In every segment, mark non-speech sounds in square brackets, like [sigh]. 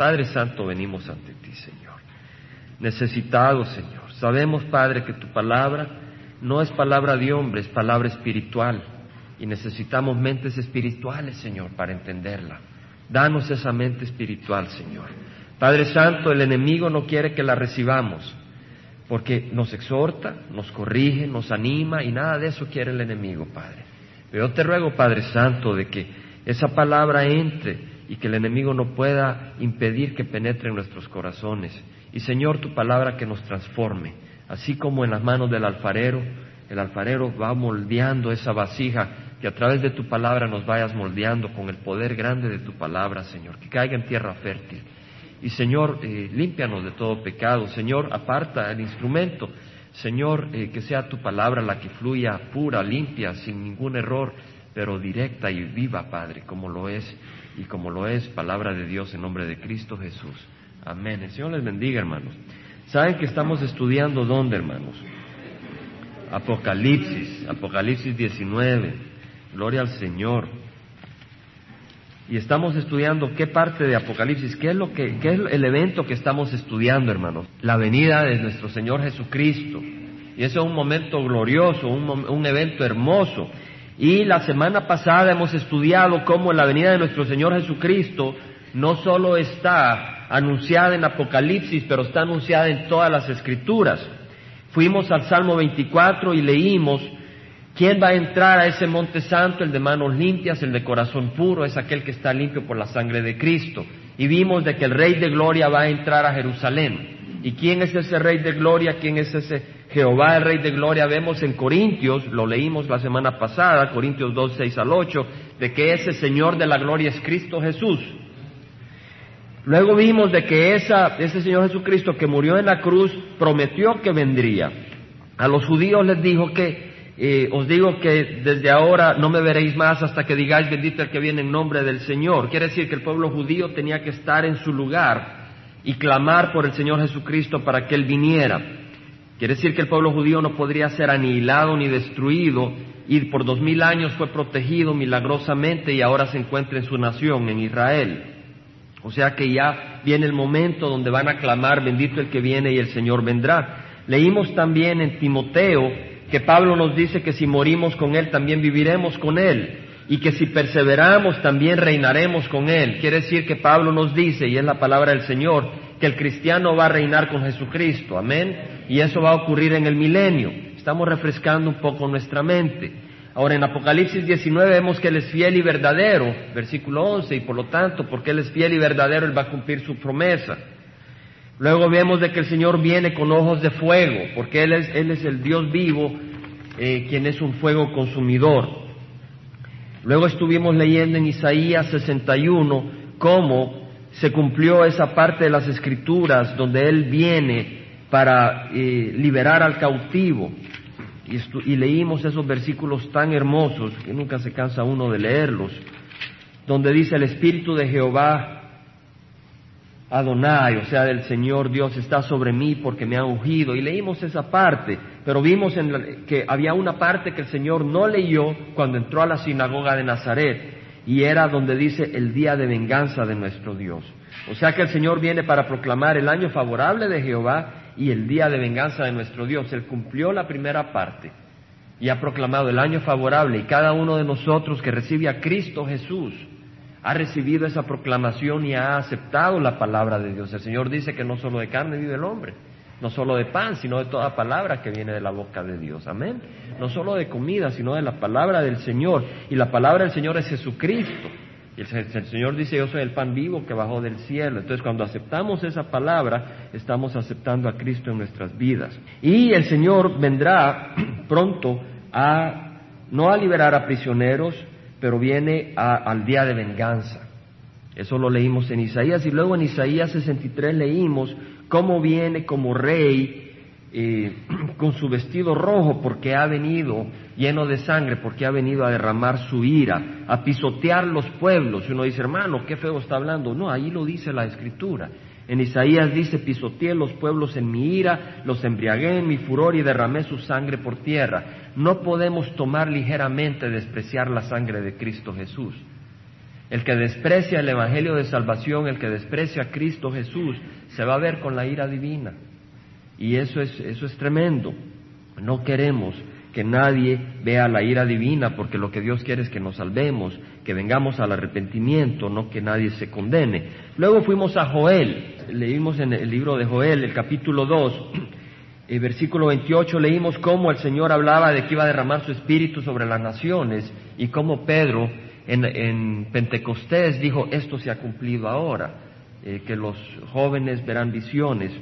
Padre Santo, venimos ante ti, Señor. Necesitados, Señor. Sabemos, Padre, que tu palabra no es palabra de hombre, es palabra espiritual. Y necesitamos mentes espirituales, Señor, para entenderla. Danos esa mente espiritual, Señor. Padre Santo, el enemigo no quiere que la recibamos, porque nos exhorta, nos corrige, nos anima y nada de eso quiere el enemigo, Padre. Pero yo te ruego, Padre Santo, de que esa palabra entre y que el enemigo no pueda impedir que penetre en nuestros corazones. Y Señor, tu palabra que nos transforme, así como en las manos del alfarero, el alfarero va moldeando esa vasija, que a través de tu palabra nos vayas moldeando con el poder grande de tu palabra, Señor, que caiga en tierra fértil. Y Señor, eh, límpianos de todo pecado. Señor, aparta el instrumento. Señor, eh, que sea tu palabra la que fluya pura, limpia, sin ningún error, pero directa y viva, Padre, como lo es y como lo es palabra de Dios en nombre de Cristo Jesús. Amén. El Señor les bendiga, hermanos. ¿Saben que estamos estudiando dónde, hermanos? Apocalipsis, Apocalipsis 19. Gloria al Señor. Y estamos estudiando qué parte de Apocalipsis, qué es lo que, qué es el evento que estamos estudiando, hermanos. La venida de nuestro Señor Jesucristo. Y ese es un momento glorioso, un evento hermoso. Y la semana pasada hemos estudiado cómo la venida de nuestro Señor Jesucristo no solo está anunciada en Apocalipsis, pero está anunciada en todas las escrituras. Fuimos al Salmo 24 y leímos, ¿quién va a entrar a ese monte santo? El de manos limpias, el de corazón puro, es aquel que está limpio por la sangre de Cristo. Y vimos de que el Rey de Gloria va a entrar a Jerusalén. ¿Y quién es ese Rey de Gloria? ¿Quién es ese Jehová, el Rey de Gloria? Vemos en Corintios, lo leímos la semana pasada, Corintios 2, 6 al 8, de que ese Señor de la Gloria es Cristo Jesús. Luego vimos de que esa, ese Señor Jesucristo que murió en la cruz prometió que vendría. A los judíos les dijo que eh, os digo que desde ahora no me veréis más hasta que digáis bendito el que viene en nombre del Señor. Quiere decir que el pueblo judío tenía que estar en su lugar y clamar por el Señor Jesucristo para que Él viniera. Quiere decir que el pueblo judío no podría ser anihilado ni destruido y por dos mil años fue protegido milagrosamente y ahora se encuentra en su nación, en Israel. O sea que ya viene el momento donde van a clamar, bendito el que viene y el Señor vendrá. Leímos también en Timoteo que Pablo nos dice que si morimos con Él también viviremos con Él y que si perseveramos también reinaremos con Él. Quiere decir que Pablo nos dice, y es la palabra del Señor, que el cristiano va a reinar con Jesucristo. Amén. Y eso va a ocurrir en el milenio. Estamos refrescando un poco nuestra mente. Ahora en Apocalipsis 19 vemos que Él es fiel y verdadero, versículo 11, y por lo tanto, porque Él es fiel y verdadero, Él va a cumplir su promesa. Luego vemos de que el Señor viene con ojos de fuego, porque Él es, él es el Dios vivo, eh, quien es un fuego consumidor. Luego estuvimos leyendo en Isaías 61 cómo se cumplió esa parte de las escrituras donde Él viene para eh, liberar al cautivo. Y, leímos esos versículos tan hermosos que nunca se cansa uno de leerlos, donde dice el Espíritu de Jehová Adonai, o sea, del Señor Dios está sobre mí porque me ha ungido. Y leímos esa parte, pero vimos en que había una parte que el Señor no leyó cuando entró a la sinagoga de Nazaret, y era donde dice el día de venganza de nuestro Dios. O sea que el Señor viene para proclamar el año favorable de Jehová y el día de venganza de nuestro Dios. Él cumplió la primera parte y ha proclamado el año favorable y cada uno de nosotros que recibe a Cristo Jesús ha recibido esa proclamación y ha aceptado la palabra de Dios. El Señor dice que no solo de carne vive el hombre, no solo de pan, sino de toda palabra que viene de la boca de Dios. Amén. No solo de comida, sino de la palabra del Señor. Y la palabra del Señor es Jesucristo. Y el, Señor dice, yo soy el pan vivo que bajó del cielo. Entonces cuando aceptamos esa palabra, estamos aceptando a Cristo en nuestras vidas. Y el Señor vendrá [clears throat] pronto a, no a liberar a prisioneros, pero viene al día de venganza. Eso lo leímos en Isaías y luego en Isaías 63 leímos cómo viene como rey eh, [clears throat] con su vestido rojo porque ha venido lleno de sangre, porque ha venido a derramar su ira, a pisotear los pueblos. Y uno dice, hermano, qué feo está hablando. No, ahí lo dice la escritura. En Isaías dice, pisoteé los pueblos en mi ira, los embriagué en mi furor y derramé su sangre por tierra. No podemos tomar ligeramente despreciar la sangre de Cristo Jesús. El que desprecia el Evangelio de Salvación, el que desprecia a Cristo Jesús, se va a ver con la ira divina. Y eso es, eso es tremendo. No queremos que nadie vea la ira divina, porque lo que Dios quiere es que nos salvemos, que vengamos al arrepentimiento, no que nadie se condene. Luego fuimos a Joel, leímos en el libro de Joel, el capítulo 2, el versículo 28, leímos cómo el Señor hablaba de que iba a derramar su espíritu sobre las naciones y cómo Pedro en, en Pentecostés dijo, esto se ha cumplido ahora, eh, que los jóvenes verán visiones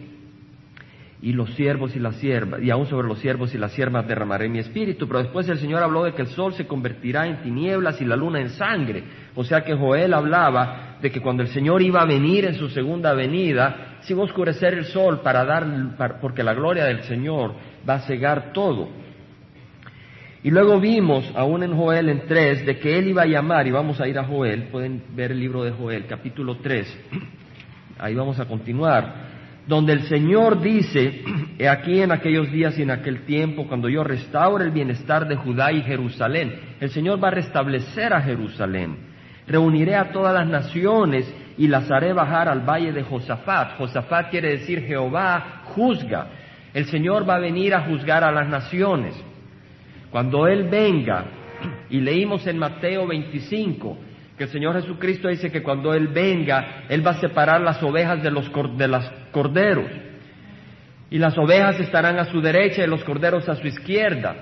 y los siervos y las siervas, y aún sobre los siervos y las siervas derramaré mi espíritu. Pero después el Señor habló de que el sol se convertirá en tinieblas y la luna en sangre. O sea que Joel hablaba de que cuando el Señor iba a venir en su segunda venida, se iba a oscurecer el sol para dar, porque la gloria del Señor va a cegar todo. Y luego vimos, aún en Joel en 3, de que Él iba a llamar, y vamos a ir a Joel, pueden ver el libro de Joel, capítulo 3, [clears throat] ahí vamos a continuar donde el Señor dice, [clears throat] he aquí en aquellos días y en aquel tiempo, cuando yo restaure el bienestar de Judá y Jerusalén, el Señor va a restablecer a Jerusalén. Reuniré a todas las naciones y las haré bajar al valle de Josafat. Josafat quiere decir Jehová juzga. El Señor va a venir a juzgar a las naciones. Cuando Él venga, [clears throat] y leímos en Mateo 25, que el Señor Jesucristo dice que cuando Él venga, Él va a separar las ovejas de los de corderos. Y las ovejas estarán a su derecha y los corderos a su izquierda.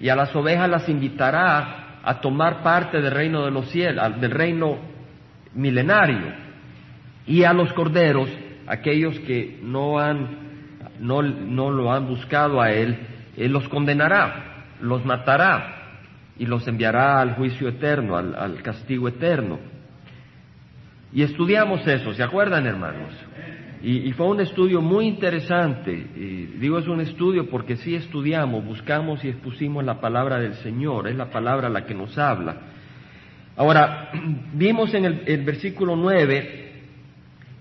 Y a las ovejas las invitará a tomar parte del reino de los cielos, del reino milenario. Y a los corderos, aquellos que no han no, no lo han buscado a él, él los condenará, los matará y los enviará al juicio eterno, al, castigo eterno. Y estudiamos eso, ¿se acuerdan hermanos? Y, fue un estudio muy interesante. Y digo es un estudio porque sí estudiamos, buscamos y expusimos la palabra del Señor, es la palabra la que nos habla. Ahora, [clears throat] vimos en el, versículo 9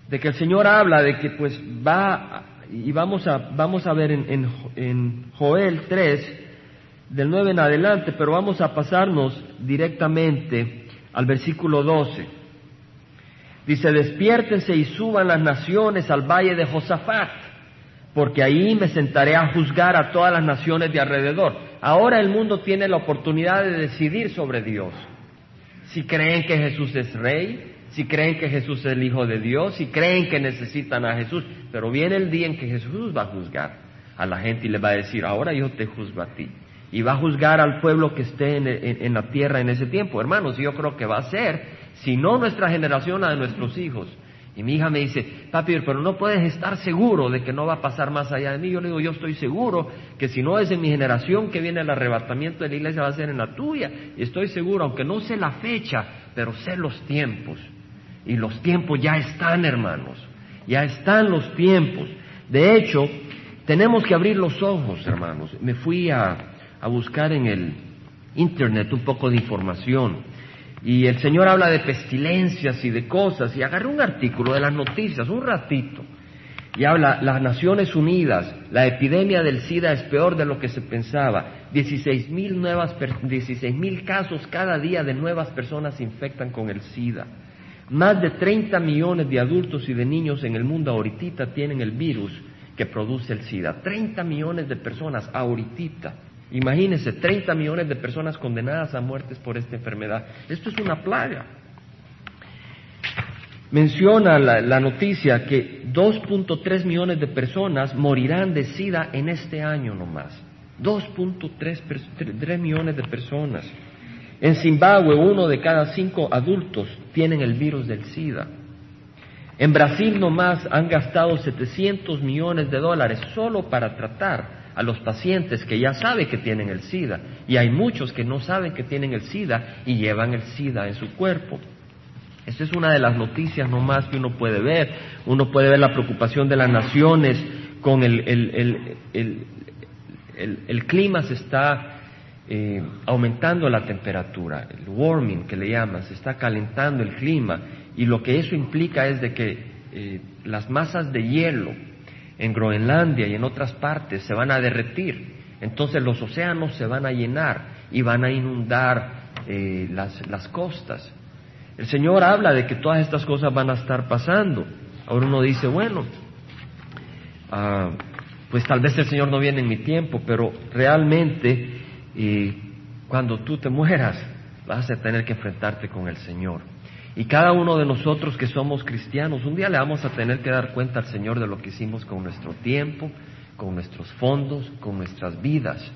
de que el Señor habla de que pues va, y vamos a, vamos a ver en, en, en Joel 3, del 9 en adelante, pero vamos a pasarnos directamente al versículo 12. Dice, despiértense y suban las naciones al valle de Josafat, porque ahí me sentaré a juzgar a todas las naciones de alrededor. Ahora el mundo tiene la oportunidad de decidir sobre Dios. Si creen que Jesús es rey, si creen que Jesús es el Hijo de Dios, si creen que necesitan a Jesús, pero viene el día en que Jesús va a juzgar a la gente y le va a decir, ahora yo te juzgo a ti y va a juzgar al pueblo que esté en, la tierra en ese tiempo. Hermanos, yo creo que va a ser, si no nuestra generación, la de nuestros hijos. Y mi hija me dice, papi, pero no puedes estar seguro de que no va a pasar más allá de mí. Yo le digo, yo estoy seguro que si no es en mi generación que viene el arrebatamiento de la iglesia, va a ser en la tuya. Y estoy seguro, aunque no sé la fecha, pero sé los tiempos. Y los tiempos ya están, hermanos. Ya están los tiempos. De hecho, tenemos que abrir los ojos, hermanos. Me fui a, a buscar en el Internet un poco de información. Y el Señor habla de pestilencias y de cosas. Y agarré un artículo de las noticias, un ratito. Y habla, las Naciones Unidas, la epidemia del SIDA es peor de lo que se pensaba. 16 mil nuevas, 16 mil casos cada día de nuevas personas se infectan con el SIDA. Más de 30 millones de adultos y de niños en el mundo ahorita tienen el virus que produce el SIDA. 30 millones de personas ahorita. Imagínense, 30 millones de personas condenadas a muertes por esta enfermedad. Esto es una plaga. Menciona la, noticia que 2.3 millones de personas morirán de SIDA en este año nomás. 2.3 millones de personas. En Zimbabue, uno de cada cinco adultos tienen el virus del SIDA. En Brasil nomás han gastado 700 millones de dólares solo para tratar a los pacientes que ya saben que tienen el SIDA. Y hay muchos que no saben que tienen el SIDA y llevan el SIDA en su cuerpo. Esa es una de las noticias nomás que uno puede ver. Uno puede ver la preocupación de las naciones con el, el, el, clima se está eh, aumentando la temperatura, el warming que le llaman, se está calentando el clima y lo que eso implica es de que eh, las masas de hielo en Groenlandia y en otras partes se van a derretir. Entonces los océanos se van a llenar y van a inundar eh, las, las, costas. El Señor habla de que todas estas cosas van a estar pasando. Ahora uno dice, bueno, ah, pues tal vez el Señor no viene en mi tiempo, pero realmente eh, cuando tú te mueras vas a tener que enfrentarte con el Señor. Y cada uno de nosotros que somos cristianos, un día le vamos a tener que dar cuenta al Señor de lo que hicimos con nuestro tiempo, con nuestros fondos, con nuestras vidas.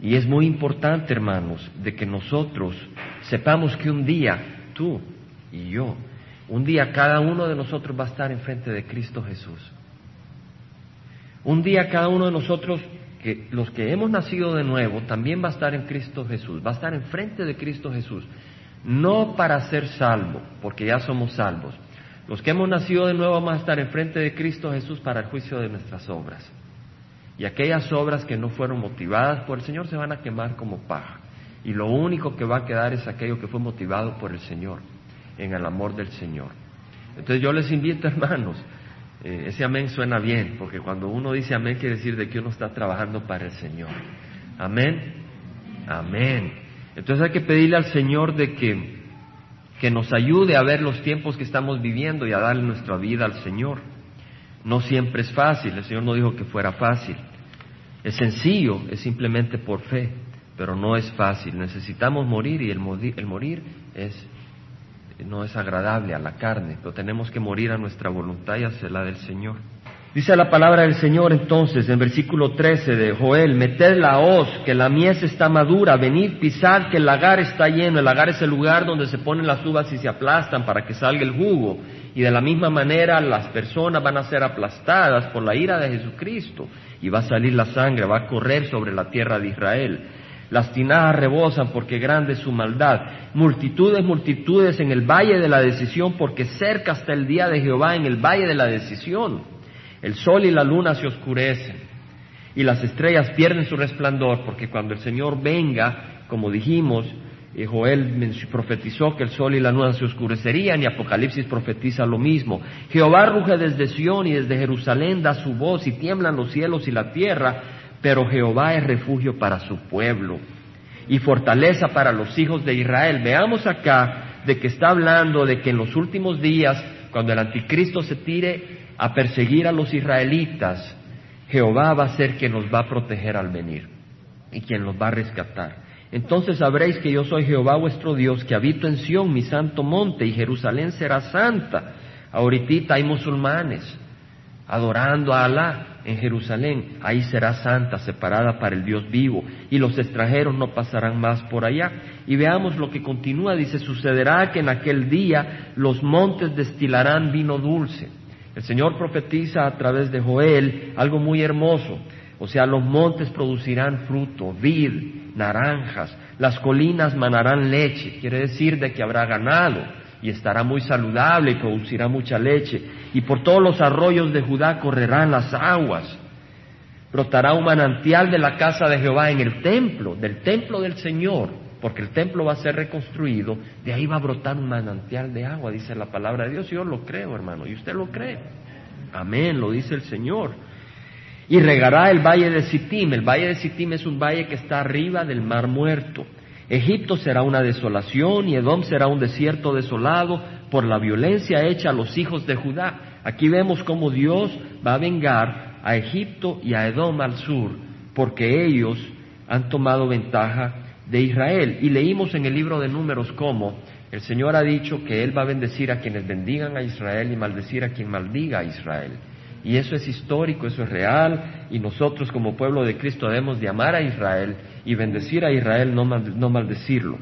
Y es muy importante, hermanos, de que nosotros sepamos que un día, tú y yo, un día cada uno de nosotros va a estar enfrente de Cristo Jesús. Un día cada uno de nosotros, que los que hemos nacido de nuevo, también va a estar en Cristo Jesús, va a estar enfrente de Cristo Jesús. No para ser salvo, porque ya somos salvos. Los que hemos nacido de nuevo vamos a estar enfrente de Cristo Jesús para el juicio de nuestras obras. Y aquellas obras que no fueron motivadas por el Señor se van a quemar como paja. Y lo único que va a quedar es aquello que fue motivado por el Señor, en el amor del Señor. Entonces yo les invito, [laughs] hermanos, eh, ese amén suena bien, porque cuando uno dice amén quiere decir de que uno está trabajando para el Señor. Amén. Amén. Entonces hay que pedirle al Señor de que, que nos ayude a ver los tiempos que estamos viviendo y a darle nuestra vida al Señor. No siempre es fácil, el Señor no dijo que fuera fácil. Es sencillo, es simplemente por fe, pero no es fácil. Necesitamos morir y el morir, el morir es, no es agradable a la carne, pero tenemos que morir a nuestra voluntad y hacer la del Señor. Dice la palabra del Señor entonces en versículo 13 de Joel, meted la hoz, que la mies está madura, venid, pisad, que el lagar está lleno. El lagar es el lugar donde se ponen las uvas y se aplastan para que salga el jugo y de la misma manera las personas van a ser aplastadas por la ira de Jesucristo y va a salir la sangre, va a correr sobre la tierra de Israel. Las tinajas rebosan porque grande es su maldad. Multitudes, multitudes en el valle de la decisión porque cerca está el día de Jehová en el valle de la decisión. El sol y la luna se oscurecen y las estrellas pierden su resplandor porque cuando el Señor venga, como dijimos, Joel profetizó que el sol y la luna se oscurecerían y Apocalipsis profetiza lo mismo. Jehová ruge desde Sión y desde Jerusalén da su voz y tiemblan los cielos y la tierra, pero Jehová es refugio para su pueblo y fortaleza para los hijos de Israel. Veamos acá de que está hablando de que en los últimos días, cuando el anticristo se tire a perseguir a los israelitas, Jehová va a ser quien los va a proteger al venir y quien los va a rescatar. Entonces sabréis que yo soy Jehová vuestro Dios, que habito en Sión, mi santo monte, y Jerusalén será santa. Ahorita hay musulmanes adorando a Alá en Jerusalén, ahí será santa, separada para el Dios vivo, y los extranjeros no pasarán más por allá. Y veamos lo que continúa, dice, sucederá que en aquel día los montes destilarán vino dulce. El Señor profetiza a través de Joel algo muy hermoso, o sea, los montes producirán fruto, vid, naranjas, las colinas manarán leche, quiere decir de que habrá ganado y estará muy saludable y producirá mucha leche, y por todos los arroyos de Judá correrán las aguas. Brotará un manantial de la casa de Jehová en el templo, del templo del Señor, porque el templo va a ser reconstruido, de ahí va a brotar un manantial de agua, dice la palabra de Dios, yo lo creo, hermano, y usted lo cree. Amén, lo dice el Señor y regará el valle de Sittim. El valle de Sittim es un valle que está arriba del mar muerto. Egipto será una desolación y Edom será un desierto desolado por la violencia hecha a los hijos de Judá. Aquí vemos cómo Dios va a vengar a Egipto y a Edom al sur, porque ellos han tomado ventaja de Israel. Y leímos en el libro de números cómo el Señor ha dicho que Él va a bendecir a quienes bendigan a Israel y maldecir a quien maldiga a Israel. Y eso es histórico, eso es real, y nosotros como pueblo de Cristo debemos de amar a Israel y bendecir a Israel, no, no maldecirlo.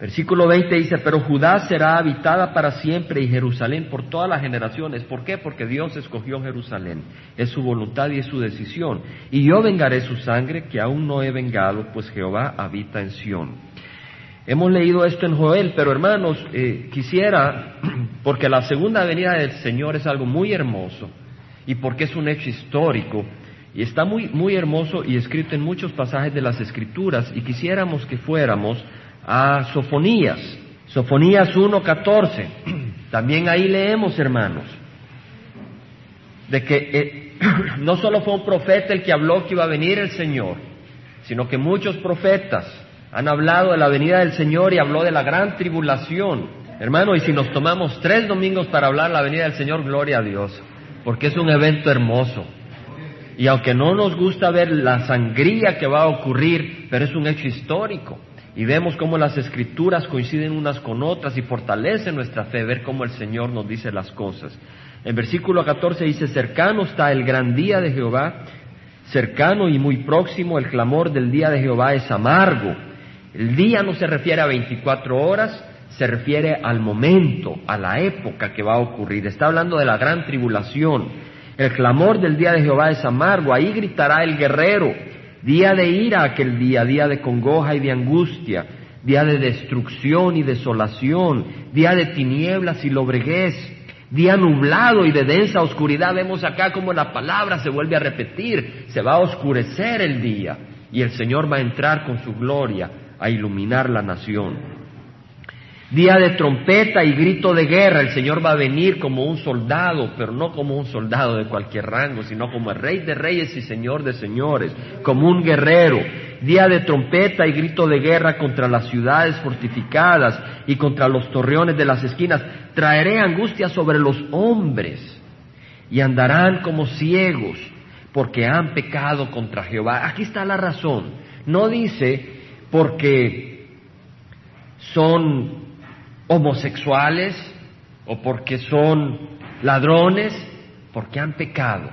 Versículo 20 dice, pero Judá será habitada para siempre y Jerusalén por todas las generaciones. ¿Por qué? Porque Dios escogió Jerusalén. Es su voluntad y es su decisión. Y yo vengaré su sangre que aún no he vengado, pues Jehová habita en Sión. Hemos leído esto en Joel, pero hermanos, eh, quisiera, [clears throat] porque la segunda venida del Señor es algo muy hermoso y porque es un hecho histórico y está muy, muy hermoso y escrito en muchos pasajes de las Escrituras y quisiéramos que fuéramos a Sofonías, Sofonías 1.14. [clears throat] También ahí leemos, hermanos, de que eh, [clears throat] no solo fue un profeta el que habló que iba a venir el Señor, sino que muchos profetas Han hablado de la venida del Señor y habló de la gran tribulación. Hermano, y si nos tomamos tres domingos para hablar la venida del Señor, gloria a Dios, porque es un evento hermoso. Y aunque no nos gusta ver la sangría que va a ocurrir, pero es un hecho histórico. Y vemos cómo las escrituras coinciden unas con otras y fortalecen nuestra fe, ver cómo el Señor nos dice las cosas. En versículo 14 dice, cercano está el gran día de Jehová, cercano y muy próximo el clamor del día de Jehová es amargo. El día no se refiere a 24 horas, se refiere al momento, a la época que va a ocurrir. Está hablando de la gran tribulación. El clamor del día de Jehová es amargo, ahí gritará el guerrero. Día de ira aquel día, día de congoja y de angustia, día de destrucción y desolación, día de tinieblas y lobreguez, día nublado y de densa oscuridad. Vemos acá como la palabra se vuelve a repetir, se va a oscurecer el día y el Señor va a entrar con su gloria a iluminar la nación. Día de trompeta y grito de guerra, el Señor va a venir como un soldado, pero no como un soldado de cualquier rango, sino como el rey de reyes y señor de señores, como un guerrero. Día de trompeta y grito de guerra contra las ciudades fortificadas y contra los torreones de las esquinas. Traeré angustia sobre los hombres y andarán como ciegos porque han pecado contra Jehová. Aquí está la razón. No dice porque son homosexuales o porque son ladrones, porque han pecado.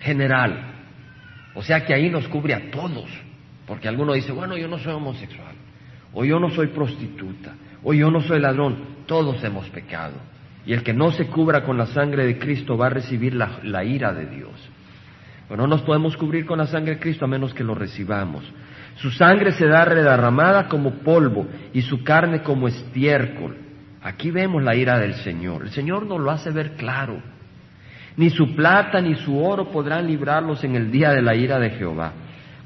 General. O sea que ahí nos cubre a todos. Porque alguno dice, bueno, yo no soy homosexual, o yo no soy prostituta, o yo no soy ladrón. Todos hemos pecado. Y el que no se cubra con la sangre de Cristo va a recibir la, la ira de Dios. Pero no nos podemos cubrir con la sangre de Cristo a menos que lo recibamos. Su sangre se da redarramada como polvo y su carne como estiércol. Aquí vemos la ira del Señor. El Señor nos lo hace ver claro. Ni su plata ni su oro podrán librarlos en el día de la ira de Jehová,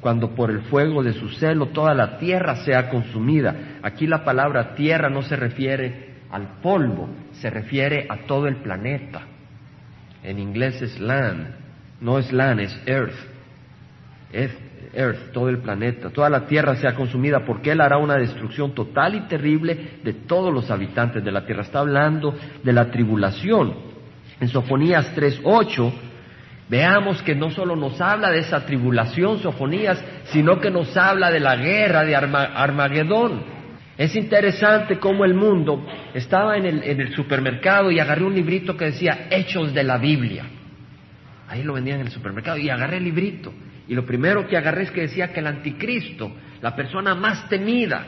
cuando por el fuego de su celo toda la tierra sea consumida. Aquí la palabra tierra no se refiere al polvo, se refiere a todo el planeta. En inglés es land, no es land, es earth. Earth, todo el planeta, toda la tierra sea consumida, porque Él hará una destrucción total y terrible de todos los habitantes de la tierra. Está hablando de la tribulación. En Sofonías 3.8, veamos que no solo nos habla de esa tribulación, Sofonías, sino que nos habla de la guerra de Armagedón. Es interesante cómo el mundo estaba en el, en el supermercado y agarré un librito que decía Hechos de la Biblia. Ahí lo vendían en el supermercado y agarré el librito y lo primero que agarré es que decía que el anticristo, la persona más temida,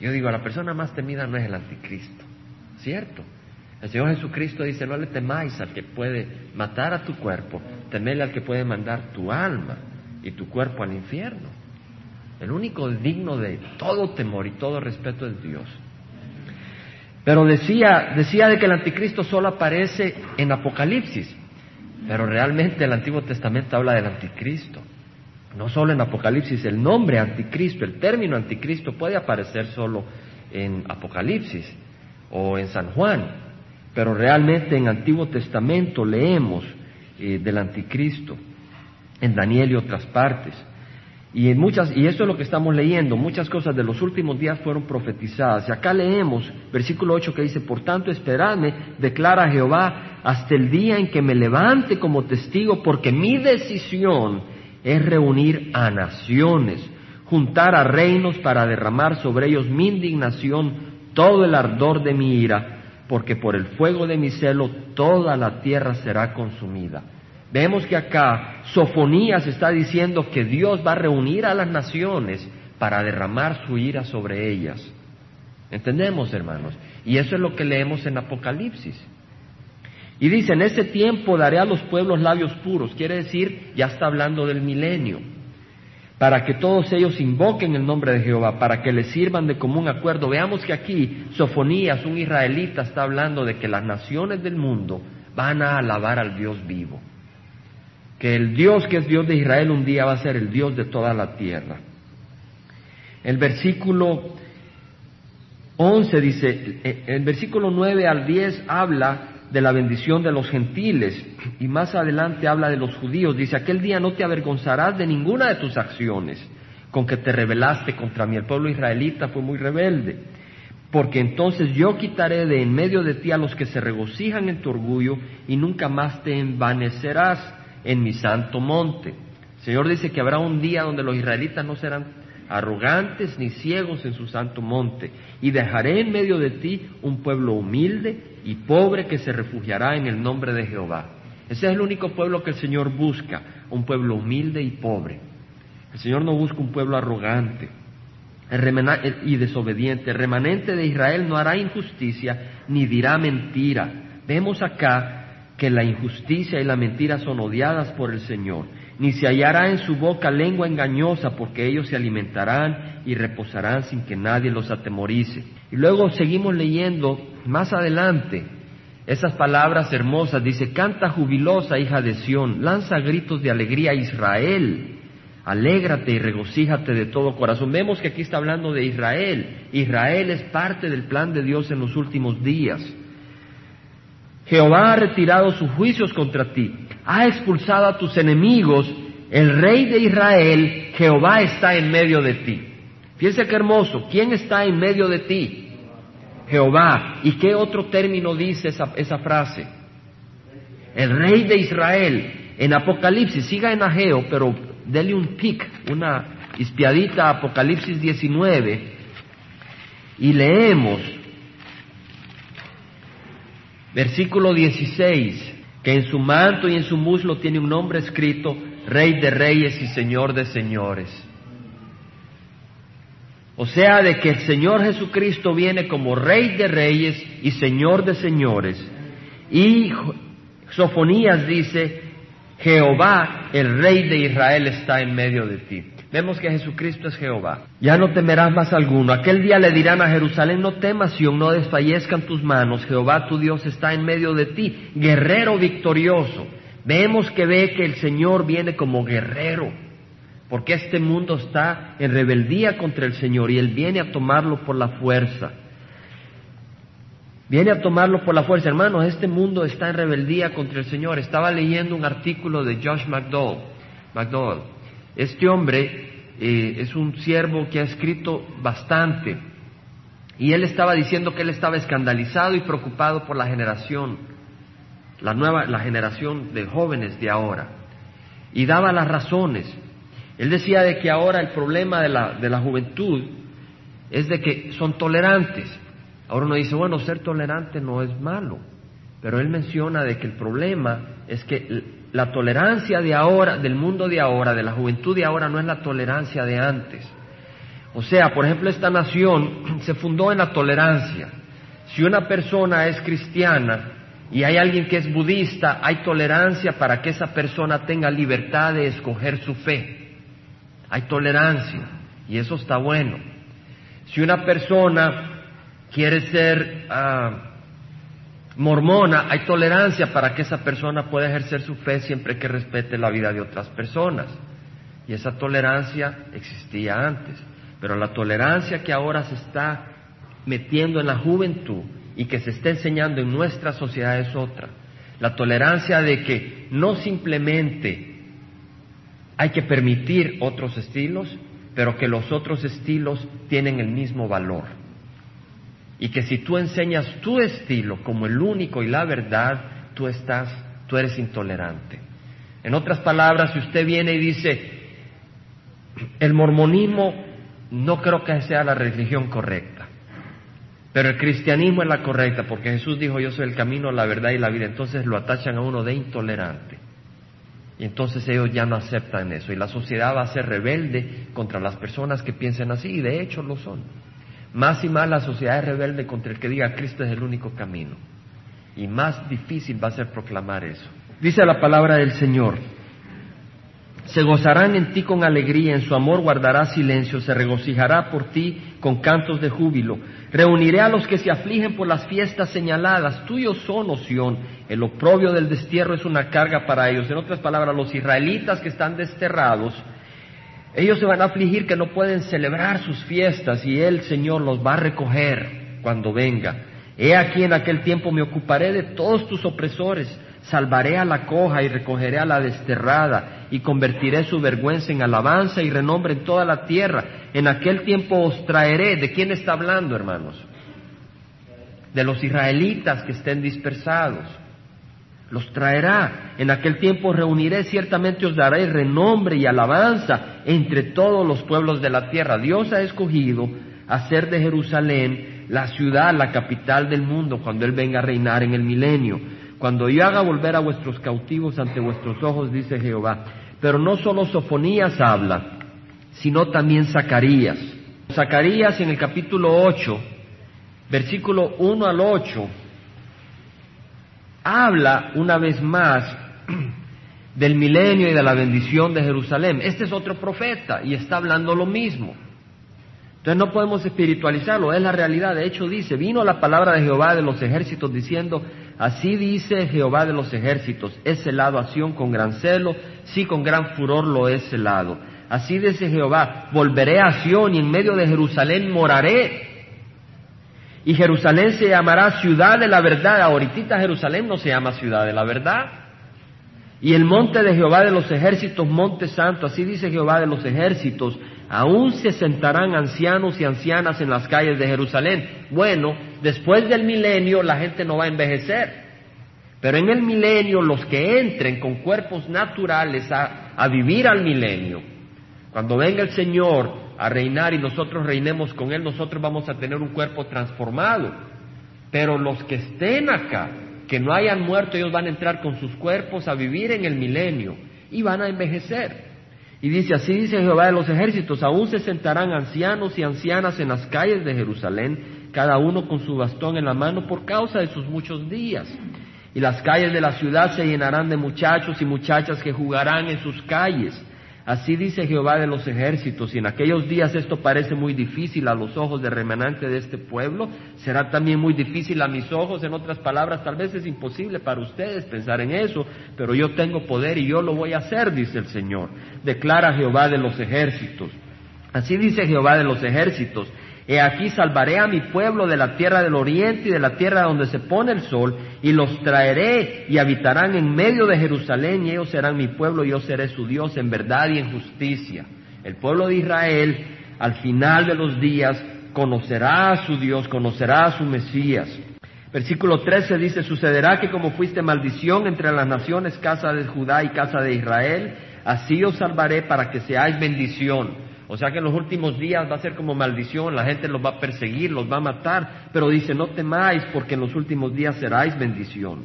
yo digo, la persona más temida no es el anticristo, ¿cierto? El Señor Jesucristo dice, no le temáis al que puede matar a tu cuerpo, temele al que puede mandar tu alma y tu cuerpo al infierno. El único digno de todo temor y todo respeto es Dios. Pero decía, decía de que el anticristo solo aparece en Apocalipsis, pero realmente el Antiguo Testamento habla del anticristo. No solo en Apocalipsis, el nombre anticristo, el término anticristo puede aparecer solo en Apocalipsis o en San Juan, pero realmente en Antiguo Testamento leemos eh, del anticristo, en Daniel y otras partes. Y, en muchas, y eso es lo que estamos leyendo, muchas cosas de los últimos días fueron profetizadas. Y acá leemos versículo 8 que dice, por tanto esperadme, declara Jehová, hasta el día en que me levante como testigo, porque mi decisión es reunir a naciones, juntar a reinos para derramar sobre ellos mi indignación, todo el ardor de mi ira, porque por el fuego de mi celo toda la tierra será consumida. Vemos que acá Sofonías está diciendo que Dios va a reunir a las naciones para derramar su ira sobre ellas. ¿Entendemos, hermanos? Y eso es lo que leemos en Apocalipsis. Y dice, en ese tiempo daré a los pueblos labios puros, quiere decir, ya está hablando del milenio, para que todos ellos invoquen el nombre de Jehová, para que les sirvan de común acuerdo. Veamos que aquí Sofonías, un israelita, está hablando de que las naciones del mundo van a alabar al Dios vivo, que el Dios que es Dios de Israel un día va a ser el Dios de toda la tierra. El versículo 11 dice, el versículo 9 al 10 habla de la bendición de los gentiles. Y más adelante habla de los judíos. Dice, aquel día no te avergonzarás de ninguna de tus acciones, con que te rebelaste contra mí. El pueblo israelita fue muy rebelde. Porque entonces yo quitaré de en medio de ti a los que se regocijan en tu orgullo y nunca más te envanecerás en mi santo monte. El Señor dice que habrá un día donde los israelitas no serán arrogantes ni ciegos en su santo monte, y dejaré en medio de ti un pueblo humilde y pobre que se refugiará en el nombre de Jehová. Ese es el único pueblo que el Señor busca, un pueblo humilde y pobre. El Señor no busca un pueblo arrogante y desobediente. El remanente de Israel no hará injusticia ni dirá mentira. Vemos acá que la injusticia y la mentira son odiadas por el Señor. Ni se hallará en su boca lengua engañosa, porque ellos se alimentarán y reposarán sin que nadie los atemorice. Y luego seguimos leyendo más adelante esas palabras hermosas. Dice, canta jubilosa, hija de Sión, lanza gritos de alegría a Israel. Alégrate y regocíjate de todo corazón. Vemos que aquí está hablando de Israel. Israel es parte del plan de Dios en los últimos días. Jehová ha retirado sus juicios contra ti, ha expulsado a tus enemigos, el rey de Israel, Jehová está en medio de ti. Fíjense qué hermoso, ¿quién está en medio de ti? Jehová. ¿Y qué otro término dice esa, esa frase? El rey de Israel. En Apocalipsis, siga en Ageo, pero dele un pic, una espiadita a Apocalipsis 19, y leemos Versículo 16, que en su manto y en su muslo tiene un nombre escrito, Rey de Reyes y Señor de Señores. O sea, de que el Señor Jesucristo viene como Rey de Reyes y Señor de Señores. Y Sofonías dice, Jehová, el Rey de Israel, está en medio de ti. Vemos que Jesucristo es Jehová. Ya no temerás más alguno. Aquel día le dirán a Jerusalén, no temas, Sion, no desfallezcan tus manos. Jehová tu Dios está en medio de ti, guerrero victorioso. Vemos que ve que el Señor viene como guerrero, porque este mundo está en rebeldía contra el Señor y Él viene a tomarlo por la fuerza. Viene a tomarlo por la fuerza. Hermanos, este mundo está en rebeldía contra el Señor. Estaba leyendo un artículo de Josh McDowell. McDowell este hombre eh, es un siervo que ha escrito bastante y él estaba diciendo que él estaba escandalizado y preocupado por la generación, la nueva, la generación de jóvenes de ahora. Y daba las razones. Él decía de que ahora el problema de la, de la juventud es de que son tolerantes. Ahora uno dice, bueno, ser tolerante no es malo, pero él menciona de que el problema es que la tolerancia de ahora, del mundo de ahora, de la juventud de ahora, no es la tolerancia de antes. O sea, por ejemplo, esta nación [clears throat] se fundó en la tolerancia. Si una persona es cristiana y hay alguien que es budista, hay tolerancia para que esa persona tenga libertad de escoger su fe. Hay tolerancia y eso está bueno. Si una persona quiere ser ah, mormona, hay tolerancia para que esa persona pueda ejercer su fe siempre que respete la vida de otras personas. Y esa tolerancia existía antes. Pero la tolerancia que ahora se está metiendo en la juventud y que se está enseñando en nuestra sociedad es otra. La tolerancia de que no simplemente hay que permitir otros estilos, pero que los otros estilos tienen el mismo valor y que si tú enseñas tu estilo como el único y la verdad, tú estás, tú eres intolerante. En otras palabras, si usted viene y dice, el mormonismo no creo que sea la religión correcta, pero el cristianismo es la correcta, porque Jesús dijo, yo soy el camino, la verdad y la vida, entonces lo atachan a uno de intolerante. Y entonces ellos ya no aceptan eso, y la sociedad va a ser rebelde contra las personas que piensen así, y de hecho lo son. Más y más la sociedad es rebelde contra el que diga Cristo es el único camino. Y más difícil va a ser proclamar eso. Dice la palabra del Señor. Se gozarán en ti con alegría, en su amor guardará silencio, se regocijará por ti con cantos de júbilo. Reuniré a los que se afligen por las fiestas señaladas. Tuyos son, Oción. El oprobio del destierro es una carga para ellos. En otras palabras, los israelitas que están desterrados ellos se van a afligir que no pueden celebrar sus fiestas y el Señor los va a recoger cuando venga. He aquí en aquel tiempo me ocuparé de todos tus opresores, Salvaré a la coja y recogeré a la desterrada y convertiré su vergüenza en alabanza y renombre en toda la tierra. En aquel tiempo os traeré. ¿De quién está hablando, hermanos? De los israelitas que estén dispersados. Los traerá. En aquel tiempo reuniré, ciertamente os daré renombre y alabanza entre todos los pueblos de la tierra. Dios ha escogido hacer de Jerusalén la ciudad, la capital del mundo, cuando Él venga a reinar en el milenio cuando yo haga volver a vuestros cautivos ante vuestros ojos, dice Jehová. Pero no solo Sofonías habla, sino también Zacarías. Zacarías en el capítulo 8, versículo 1 al 8, habla una vez más [clears throat] del milenio y de la bendición de Jerusalén. Este es otro profeta y está hablando lo mismo. Entonces no podemos espiritualizarlo, es la realidad. De hecho dice, vino la palabra de Jehová de los ejércitos diciendo, así dice Jehová de los ejércitos, he celado a con gran celo, sí con gran furor lo he celado. Así dice Jehová, volveré a Sión y en medio de Jerusalén moraré. Y Jerusalén se llamará ciudad de la verdad. Ahorita Jerusalén no se llama ciudad de la verdad. Y el monte de Jehová de los ejércitos, monte santo, así dice Jehová de los ejércitos, aún se sentarán ancianos y ancianas en las calles de Jerusalén. Bueno, después del milenio la gente no va a envejecer, pero en el milenio los que entren con cuerpos naturales a, a vivir al milenio, cuando venga el Señor a reinar y nosotros reinemos con Él, nosotros vamos a tener un cuerpo transformado. Pero los que estén acá, que no hayan muerto, ellos van a entrar con sus cuerpos a vivir en el milenio y van a envejecer. Y dice, así dice Jehová de los ejércitos, aún se sentarán ancianos y ancianas en las calles de Jerusalén, cada uno con su bastón en la mano por causa de sus muchos días. Y las calles de la ciudad se llenarán de muchachos y muchachas que jugarán en sus calles Así dice Jehová de los ejércitos, y en aquellos días esto parece muy difícil a los ojos de remanente de este pueblo, será también muy difícil a mis ojos, en otras palabras, tal vez es imposible para ustedes pensar en eso, pero yo tengo poder y yo lo voy a hacer, dice el Señor, declara Jehová de los ejércitos. Así dice Jehová de los ejércitos, He aquí salvaré a mi pueblo de la tierra del oriente y de la tierra donde se pone el sol, y los traeré y habitarán en medio de Jerusalén, y ellos serán mi pueblo, y yo seré su Dios en verdad y en justicia. El pueblo de Israel, al final de los días, conocerá a su Dios, conocerá a su Mesías. Versículo 13 dice, sucederá que como fuiste maldición entre las naciones, casa de Judá y casa de Israel, así os salvaré para que seáis bendición. O sea que en los últimos días va a ser como maldición, la gente los va a perseguir, los va a matar, pero dice, no temáis porque en los últimos días seráis bendición.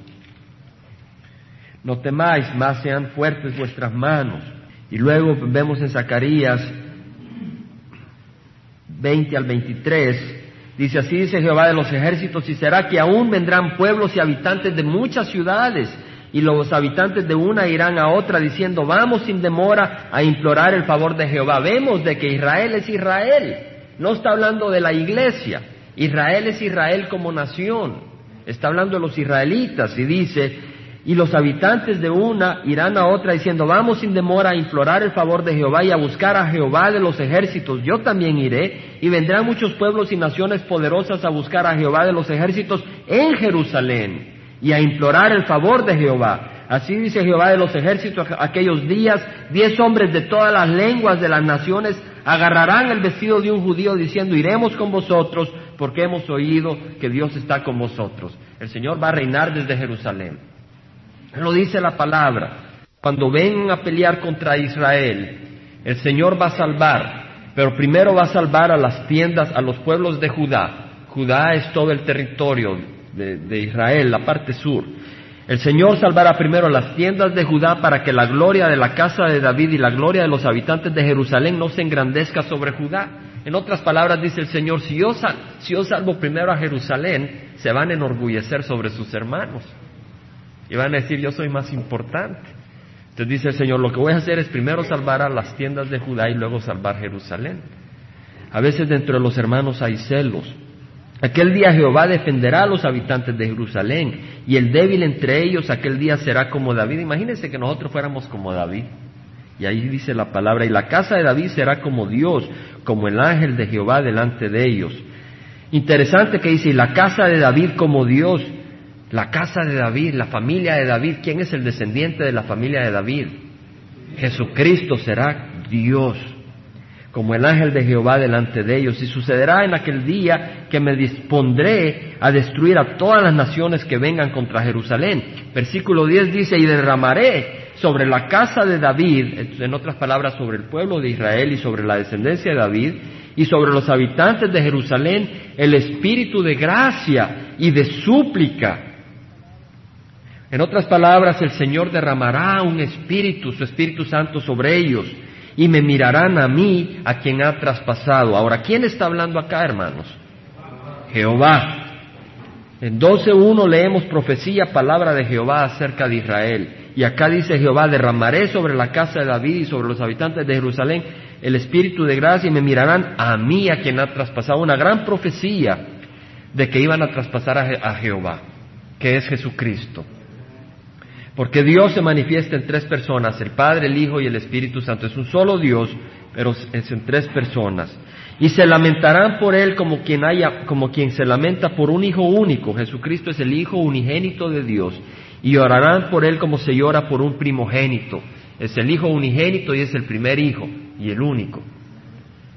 No temáis, más sean fuertes vuestras manos. Y luego vemos en Zacarías 20 al 23, dice así dice Jehová de los ejércitos, y será que aún vendrán pueblos y habitantes de muchas ciudades y los habitantes de una irán a otra diciendo, vamos sin demora a implorar el favor de Jehová. Vemos de que Israel es Israel, no está hablando de la iglesia, Israel es Israel como nación, está hablando de los israelitas y dice, y los habitantes de una irán a otra diciendo, vamos sin demora a implorar el favor de Jehová y a buscar a Jehová de los ejércitos, yo también iré, y vendrán muchos pueblos y naciones poderosas a buscar a Jehová de los ejércitos en Jerusalén y a implorar el favor de Jehová. Así dice Jehová de los ejércitos aquellos días, diez hombres de todas las lenguas de las naciones agarrarán el vestido de un judío diciendo, iremos con vosotros porque hemos oído que Dios está con vosotros. El Señor va a reinar desde Jerusalén. Lo dice la palabra. Cuando vengan a pelear contra Israel, el Señor va a salvar, pero primero va a salvar a las tiendas, a los pueblos de Judá. Judá es todo el territorio de, Israel, la parte sur. El Señor salvará primero las tiendas de Judá para que la gloria de la casa de David y la gloria de los habitantes de Jerusalén no se engrandezca sobre Judá. En otras palabras dice el Señor, si yo, si yo salvo primero a Jerusalén, se van a enorgullecer sobre sus hermanos. Y van a decir, yo soy más importante. Entonces dice el Señor, lo que voy a hacer es primero salvar a las tiendas de Judá y luego salvar Jerusalén. A veces dentro de los hermanos hay celos, Aquel día Jehová defenderá a los habitantes de Jerusalén y el débil entre ellos aquel día será como David. Imagínense que nosotros fuéramos como David. Y ahí dice la palabra, y la casa de David será como Dios, como el ángel de Jehová delante de ellos. Interesante que dice, y la casa de David como Dios. La casa de David, la familia de David. ¿Quién es el descendiente de la familia de David? Jesucristo será Dios, como el ángel de Jehová delante de ellos. Y sucederá en aquel día que me dispondré a destruir a todas las naciones que vengan contra Jerusalén. Versículo 10 dice, y derramaré sobre la casa de David, en otras palabras, sobre el pueblo de Israel y sobre la descendencia de David, y sobre los habitantes de Jerusalén, el espíritu de gracia y de súplica en otras palabras, el Señor derramará un espíritu, su Espíritu Santo sobre ellos y me mirarán a mí, a quien ha traspasado. Ahora, ¿quién está hablando acá, hermanos? Jehová. En 12.1 leemos profecía, palabra de Jehová acerca de Israel. Y acá dice Jehová, derramaré sobre la casa de David y sobre los habitantes de Jerusalén el espíritu de gracia y me mirarán a mí, a quien ha traspasado. Una gran profecía de que iban a traspasar a Jehová, que es Jesucristo. Porque Dios se manifiesta en tres personas, el Padre, el Hijo y el Espíritu Santo. Es un solo Dios, pero es en tres personas. Y se lamentarán por él como quien haya, como quien se lamenta por un hijo único. Jesucristo es el Hijo unigénito de Dios. Y orarán por él como se llora por un primogénito. Es el Hijo unigénito y es el primer Hijo y el único.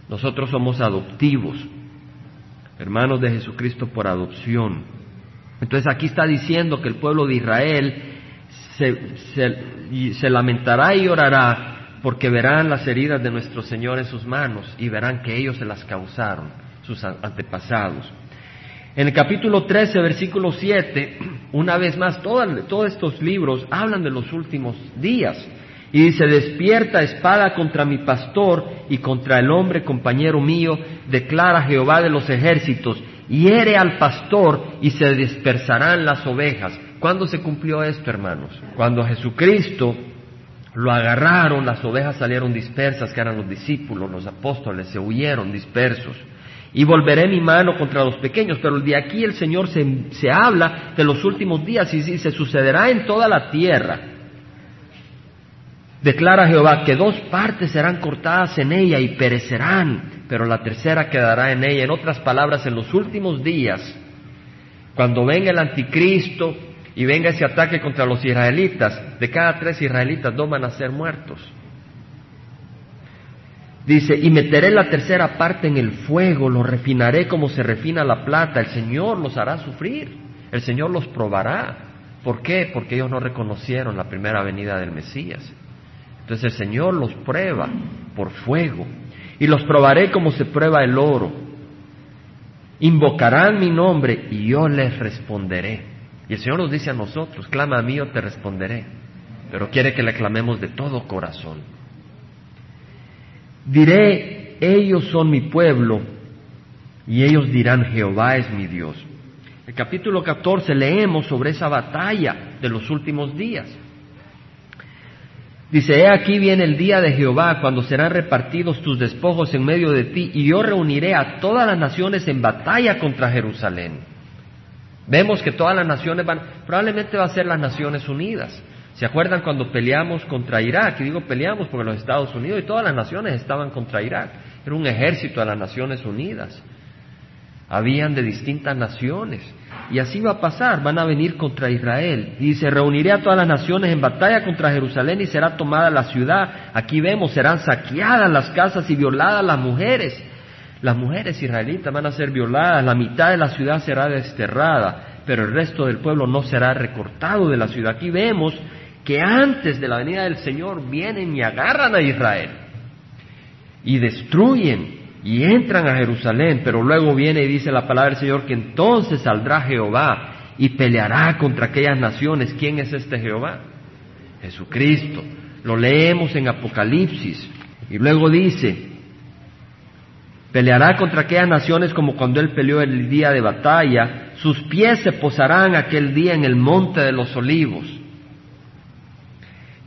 Nosotros somos adoptivos, hermanos de Jesucristo por adopción. Entonces aquí está diciendo que el pueblo de Israel se, se, lamentará y llorará porque verán las heridas de nuestro Señor en sus manos y verán que ellos se las causaron, sus antepasados. En el capítulo 13, versículo 7, una vez más, todos estos libros hablan de los últimos días. Y dice, despierta espada contra mi pastor y contra el hombre compañero mío, declara Jehová de los ejércitos, hiere al pastor y se dispersarán las ovejas. ¿Cuándo se cumplió esto, hermanos? Cuando Jesucristo lo agarraron, las ovejas salieron dispersas, que eran los discípulos, los apóstoles, se huyeron dispersos. Y volveré mi mano contra los pequeños, pero de aquí el Señor se, se habla de los últimos días y dice, sucederá en toda la tierra. Declara Jehová que dos partes serán cortadas en ella y perecerán, pero la tercera quedará en ella. En otras palabras, en los últimos días, cuando venga el anticristo, y venga ese ataque contra los israelitas, de cada tres israelitas dos van a ser muertos. Dice, y meteré la tercera parte en el fuego, lo refinaré como se refina la plata, el Señor los hará sufrir, el Señor los probará. ¿Por qué? Porque ellos no reconocieron la primera venida del Mesías. Entonces el Señor los prueba por fuego, y los probaré como se prueba el oro. Invocarán mi nombre y yo les responderé. Y el Señor nos dice a nosotros, clama a mí, yo te responderé. Pero quiere que le clamemos de todo corazón. Diré, ellos son mi pueblo, y ellos dirán, Jehová es mi Dios. El capítulo 14 leemos sobre esa batalla de los últimos días. Dice, he aquí viene el día de Jehová, cuando serán repartidos tus despojos en medio de ti, y yo reuniré a todas las naciones en batalla contra Jerusalén. Vemos que todas las naciones van, probablemente va a ser las Naciones Unidas. ¿Se acuerdan cuando peleamos contra Irak? Y digo peleamos porque los Estados Unidos y todas las naciones estaban contra Irak. Era un ejército de las Naciones Unidas. Habían de distintas naciones. Y así va a pasar, van a venir contra Israel. Y dice, reuniré a todas las naciones en batalla contra Jerusalén y será tomada la ciudad. Aquí vemos, serán saqueadas las casas y violadas las mujeres las mujeres israelitas van a ser violadas, la mitad de la ciudad será desterrada, pero el resto del pueblo no será recortado de la ciudad. Aquí vemos que antes de la venida del Señor vienen y agarran a Israel y destruyen y entran a Jerusalén, pero luego viene y dice la palabra del Señor que entonces saldrá Jehová y peleará contra aquellas naciones. ¿Quién es este Jehová? Jesucristo. Lo leemos en Apocalipsis. Y luego dice, Peleará contra aquellas naciones como cuando él peleó el día de batalla. Sus pies se posarán aquel día en el monte de los olivos,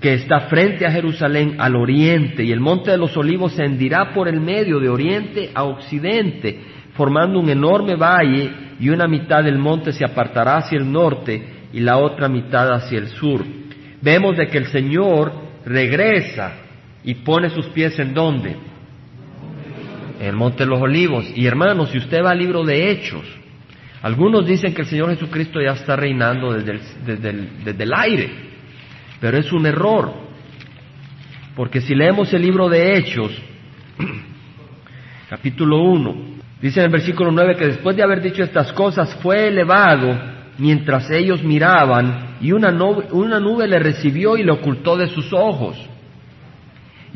que está frente a Jerusalén al oriente, y el monte de los olivos se hendirá por el medio de oriente a occidente, formando un enorme valle, y una mitad del monte se apartará hacia el norte y la otra mitad hacia el sur. Vemos de que el Señor regresa y pone sus pies en donde? El Monte de los Olivos. Y hermanos, si usted va al libro de Hechos, Algunos dicen que el Señor Jesucristo ya está reinando desde el, desde desde el aire, pero es un error, porque si leemos el libro de Hechos, [clears throat] capítulo 1, dice en el versículo 9 que después de haber dicho estas cosas fue elevado mientras ellos miraban y una nube, una nube le recibió y le ocultó de sus ojos.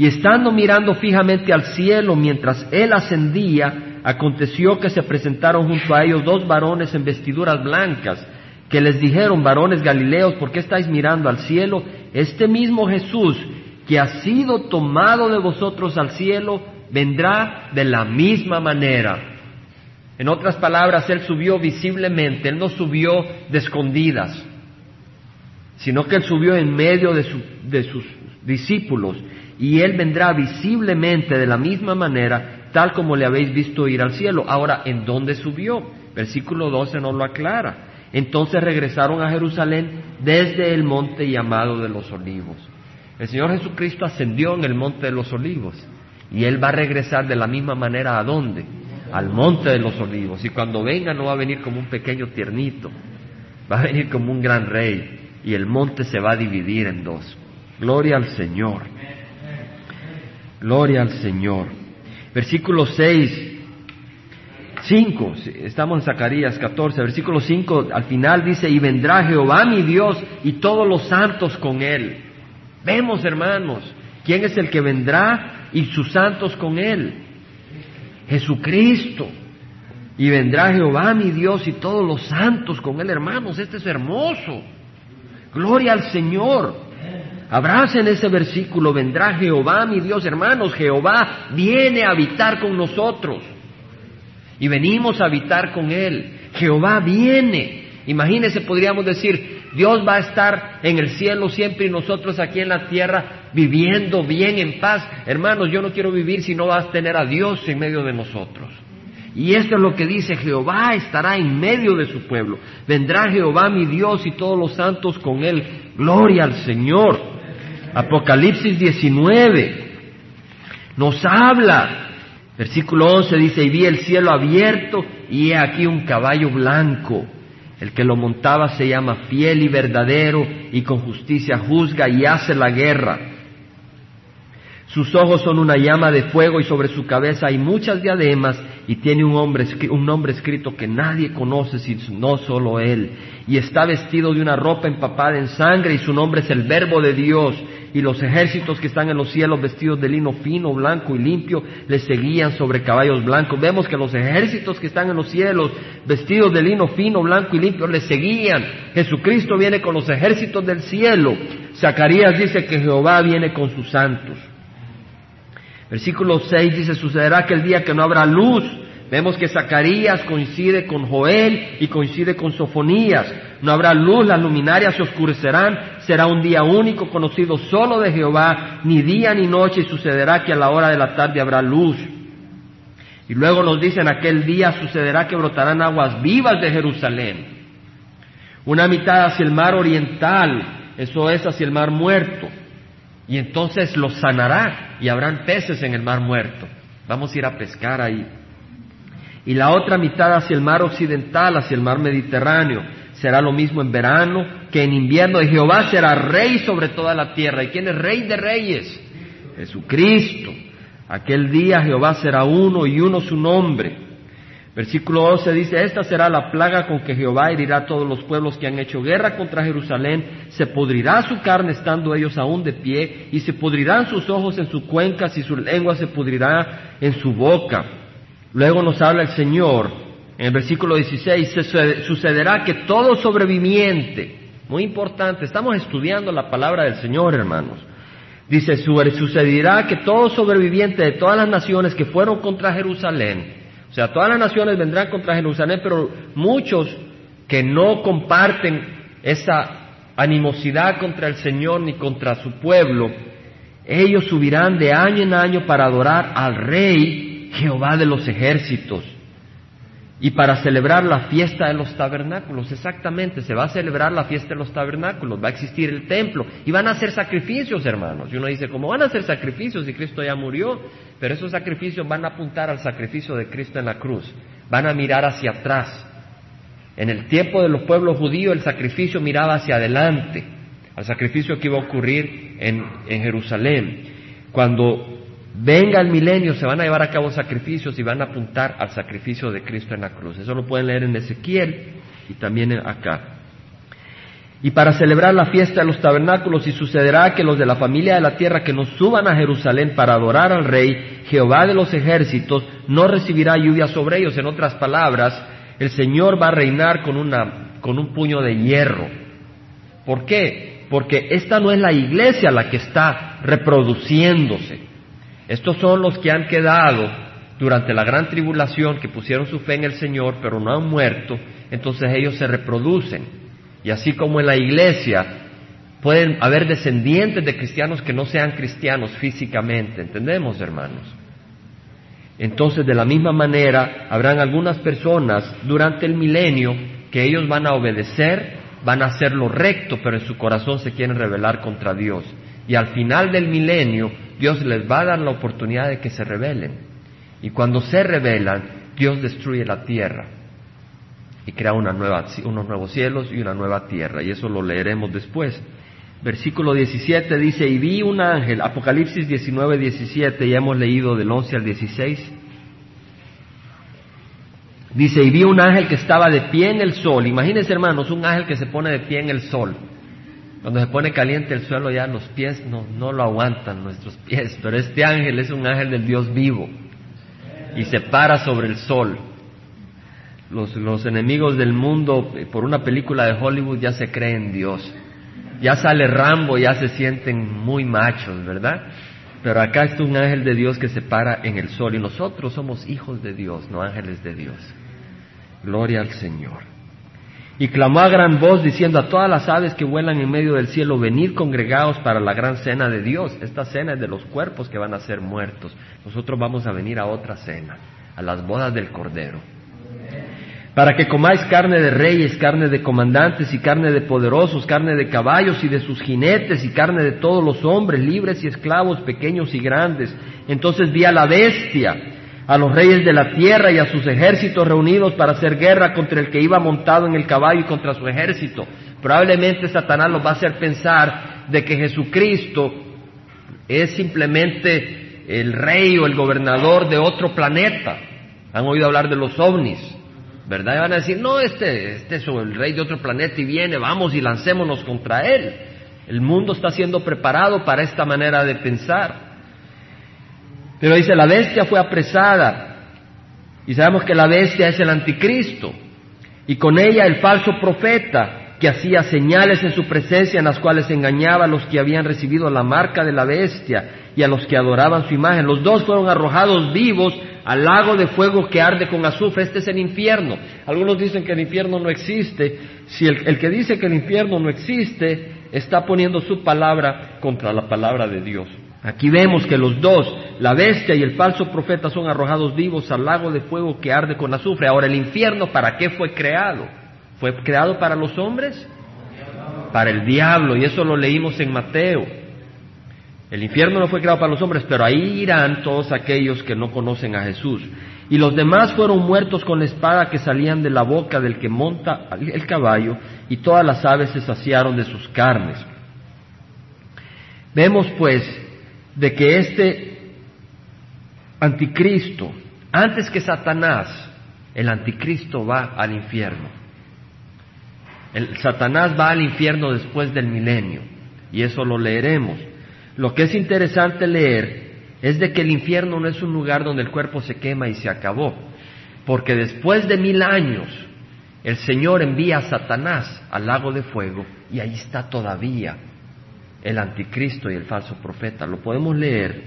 Y estando mirando fijamente al cielo mientras él ascendía, aconteció que se presentaron junto a ellos dos varones en vestiduras blancas, que les dijeron, varones galileos, ¿por qué estáis mirando al cielo? Este mismo Jesús, que ha sido tomado de vosotros al cielo, vendrá de la misma manera. En otras palabras, Él subió visiblemente, Él no subió de escondidas, sino que Él subió en medio de, de sus discípulos y Él vendrá visiblemente de la misma manera, tal como le habéis visto ir al cielo. Ahora, ¿en dónde subió? Versículo 12 nos lo aclara. Entonces regresaron a Jerusalén desde el monte llamado de los olivos. El Señor Jesucristo ascendió en el monte de los olivos y Él va a regresar de la misma manera a dónde? Al monte de los olivos. Y cuando venga no va a venir como un pequeño tiernito, va a venir como un gran rey y el monte se va a dividir en dos. Gloria al Señor. Gloria al Señor. Versículo 6, 5, estamos en Zacarías 14, versículo 5, al final dice, y vendrá Jehová mi Dios y todos los santos con él. Vemos, hermanos, quién es el que vendrá y sus santos con él. Jesucristo. Y vendrá Jehová mi Dios y todos los santos con él, hermanos. Este es hermoso. Gloria al Señor. Abracen ese versículo, vendrá Jehová, mi Dios, hermanos, Jehová viene a habitar con nosotros. Y venimos a habitar con Él. Jehová viene. Imagínense, podríamos decir, Dios va a estar en el cielo siempre y nosotros aquí en la tierra viviendo bien en paz. Hermanos, yo no quiero vivir si no vas a tener a Dios en medio de nosotros. Y esto es lo que dice, Jehová estará en medio de su pueblo. Vendrá Jehová mi Dios y todos los santos con él. Gloria al Señor. Apocalipsis 19 nos habla. Versículo 11 dice, y vi el cielo abierto y he aquí un caballo blanco. El que lo montaba se llama fiel y verdadero y con justicia juzga y hace la guerra. Sus ojos son una llama de fuego y sobre su cabeza hay muchas diademas y tiene un, hombre, un nombre escrito que nadie conoce sino solo él. Y está vestido de una ropa empapada en sangre y su nombre es el verbo de Dios y los ejércitos que están en los cielos vestidos de lino fino, blanco y limpio, le seguían sobre caballos blancos. Vemos que los ejércitos que están en los cielos vestidos de lino fino, blanco y limpio, le seguían. Jesucristo viene con los ejércitos del cielo. Zacarías dice que Jehová viene con sus santos. Versículo 6 dice, sucederá que el día que no habrá luz, Vemos que Zacarías coincide con Joel y coincide con Sofonías. No habrá luz, las luminarias se oscurecerán, será un día único conocido solo de Jehová, ni día ni noche, y sucederá que a la hora de la tarde habrá luz. Y luego nos dicen, aquel día sucederá que brotarán aguas vivas de Jerusalén. Una mitad hacia el mar oriental, eso es hacia el mar muerto. Y entonces los sanará y habrán peces en el mar muerto. Vamos a ir a pescar ahí y la otra mitad hacia el mar occidental, hacia el mar Mediterráneo. Será lo mismo en verano que en invierno. Y Jehová será rey sobre toda la tierra. ¿Y quién es rey de reyes? Jesucristo. Aquel día Jehová será uno y uno su nombre. Versículo 11 dice, esta será la plaga con que Jehová herirá a todos los pueblos que han hecho guerra contra Jerusalén, se pudrirá su carne estando ellos aún de pie, y se pudrirán sus ojos en sus cuencas y su lengua se pudrirá en su boca. Luego nos habla el Señor en el versículo 16, sucederá que todo sobreviviente, muy importante, estamos estudiando la palabra del Señor, hermanos. Dice, sucederá que todo sobreviviente de todas las naciones que fueron contra Jerusalén, o sea, todas las naciones vendrán contra Jerusalén, pero muchos que no comparten esa animosidad contra el Señor ni contra su pueblo, ellos subirán de año en año para adorar al Rey Jehová de los ejércitos. Y para celebrar la fiesta de los tabernáculos, exactamente, se va a celebrar la fiesta de los tabernáculos, va a existir el templo y van a hacer sacrificios, hermanos. Y uno dice, ¿cómo van a hacer sacrificios si Cristo ya murió? Pero esos sacrificios van a apuntar al sacrificio de Cristo en la cruz, van a mirar hacia atrás. En el tiempo de los pueblos judíos el sacrificio miraba hacia adelante, al sacrificio que iba a ocurrir en, en Jerusalén. Cuando venga el milenio se van a llevar a cabo sacrificios y van a apuntar al sacrificio de Cristo en la cruz. Eso lo pueden leer en Ezequiel y también acá. Y para celebrar la fiesta de los tabernáculos, y sucederá que los de la familia de la tierra que nos suban a Jerusalén para adorar al Rey, Jehová de los ejércitos, no recibirá lluvia sobre ellos. En otras palabras, el Señor va a reinar con, una, con un puño de hierro. ¿Por qué? Porque esta no es la iglesia la que está reproduciéndose. Estos son los que han quedado durante la gran tribulación, que pusieron su fe en el Señor, pero no han muerto, entonces ellos se reproducen. Y así como en la iglesia pueden haber descendientes de cristianos que no sean cristianos físicamente, ¿entendemos, hermanos? Entonces, de la misma manera, habrán algunas personas durante el milenio que ellos van a obedecer, van a hacer lo recto, pero en su corazón se quieren rebelar contra Dios. Y al final del milenio, Dios les va a dar la oportunidad de que se rebelen. Y cuando se rebelan, Dios destruye la tierra y crea una nueva, unos nuevos cielos y una nueva tierra. Y eso lo leeremos después. Versículo 17 dice, y vi un ángel, Apocalipsis 19, 17, ya hemos leído del 11 al 16. Dice, y vi un ángel que estaba de pie en el sol. Imagínense, hermanos, un ángel que se pone de pie en el sol. Cuando se pone caliente el suelo ya los pies no, no lo aguantan nuestros pies, pero este ángel es un ángel del Dios vivo y se para sobre el sol los, los enemigos del mundo eh, por una película de Hollywood ya se creen Dios. Ya sale Rambo, ya se sienten muy machos, ¿verdad? Pero acá está un ángel de Dios que se para en el sol y nosotros somos hijos de Dios, no ángeles de Dios. Gloria al Señor. Y clamó a gran voz diciendo a todas las aves que vuelan en medio del cielo, venid congregados para la gran cena de Dios. Esta cena es de los cuerpos que van a ser muertos. Nosotros vamos a venir a otra cena, a las bodas del Cordero para que comáis carne de reyes, carne de comandantes y carne de poderosos, carne de caballos y de sus jinetes y carne de todos los hombres, libres y esclavos, pequeños y grandes. Entonces vi a la bestia, a los reyes de la tierra y a sus ejércitos reunidos para hacer guerra contra el que iba montado en el caballo y contra su ejército. Probablemente Satanás los va a hacer pensar de que Jesucristo es simplemente el rey o el gobernador de otro planeta. Han oído hablar de los ovnis. ¿verdad? Y van a decir, no, este, este es el rey de otro planeta y viene, vamos y lancémonos contra él. El mundo está siendo preparado para esta manera de pensar. Pero dice, la bestia fue apresada. Y sabemos que la bestia es el anticristo. Y con ella el falso profeta que hacía señales en su presencia en las cuales engañaba a los que habían recibido la marca de la bestia y a los que adoraban su imagen. Los dos fueron arrojados vivos al lago de fuego que arde con azufre. Este es el infierno. Algunos dicen que el infierno no existe. Si el, el, que dice que el infierno no existe está poniendo su palabra contra la palabra de Dios. Aquí vemos que los dos, la bestia y el falso profeta, son arrojados vivos al lago de fuego que arde con azufre. Ahora, el infierno, ¿para qué fue creado? ¿Fue creado para los hombres? Para el diablo, y eso lo leímos en Mateo. El infierno no fue creado para los hombres, pero ahí irán todos aquellos que no conocen a Jesús. Y los demás fueron muertos con la espada que salían de la boca del que monta el caballo, y todas las aves se saciaron de sus carnes. Vemos pues de que este anticristo, antes que Satanás, el anticristo va al infierno. El Satanás va al infierno después del milenio, y eso lo leeremos. Lo que es interesante leer es de que el infierno no es un lugar donde el cuerpo se quema y se acabó, porque después de mil años el Señor envía a Satanás al lago de fuego y ahí está todavía el anticristo y el falso profeta. Lo podemos leer,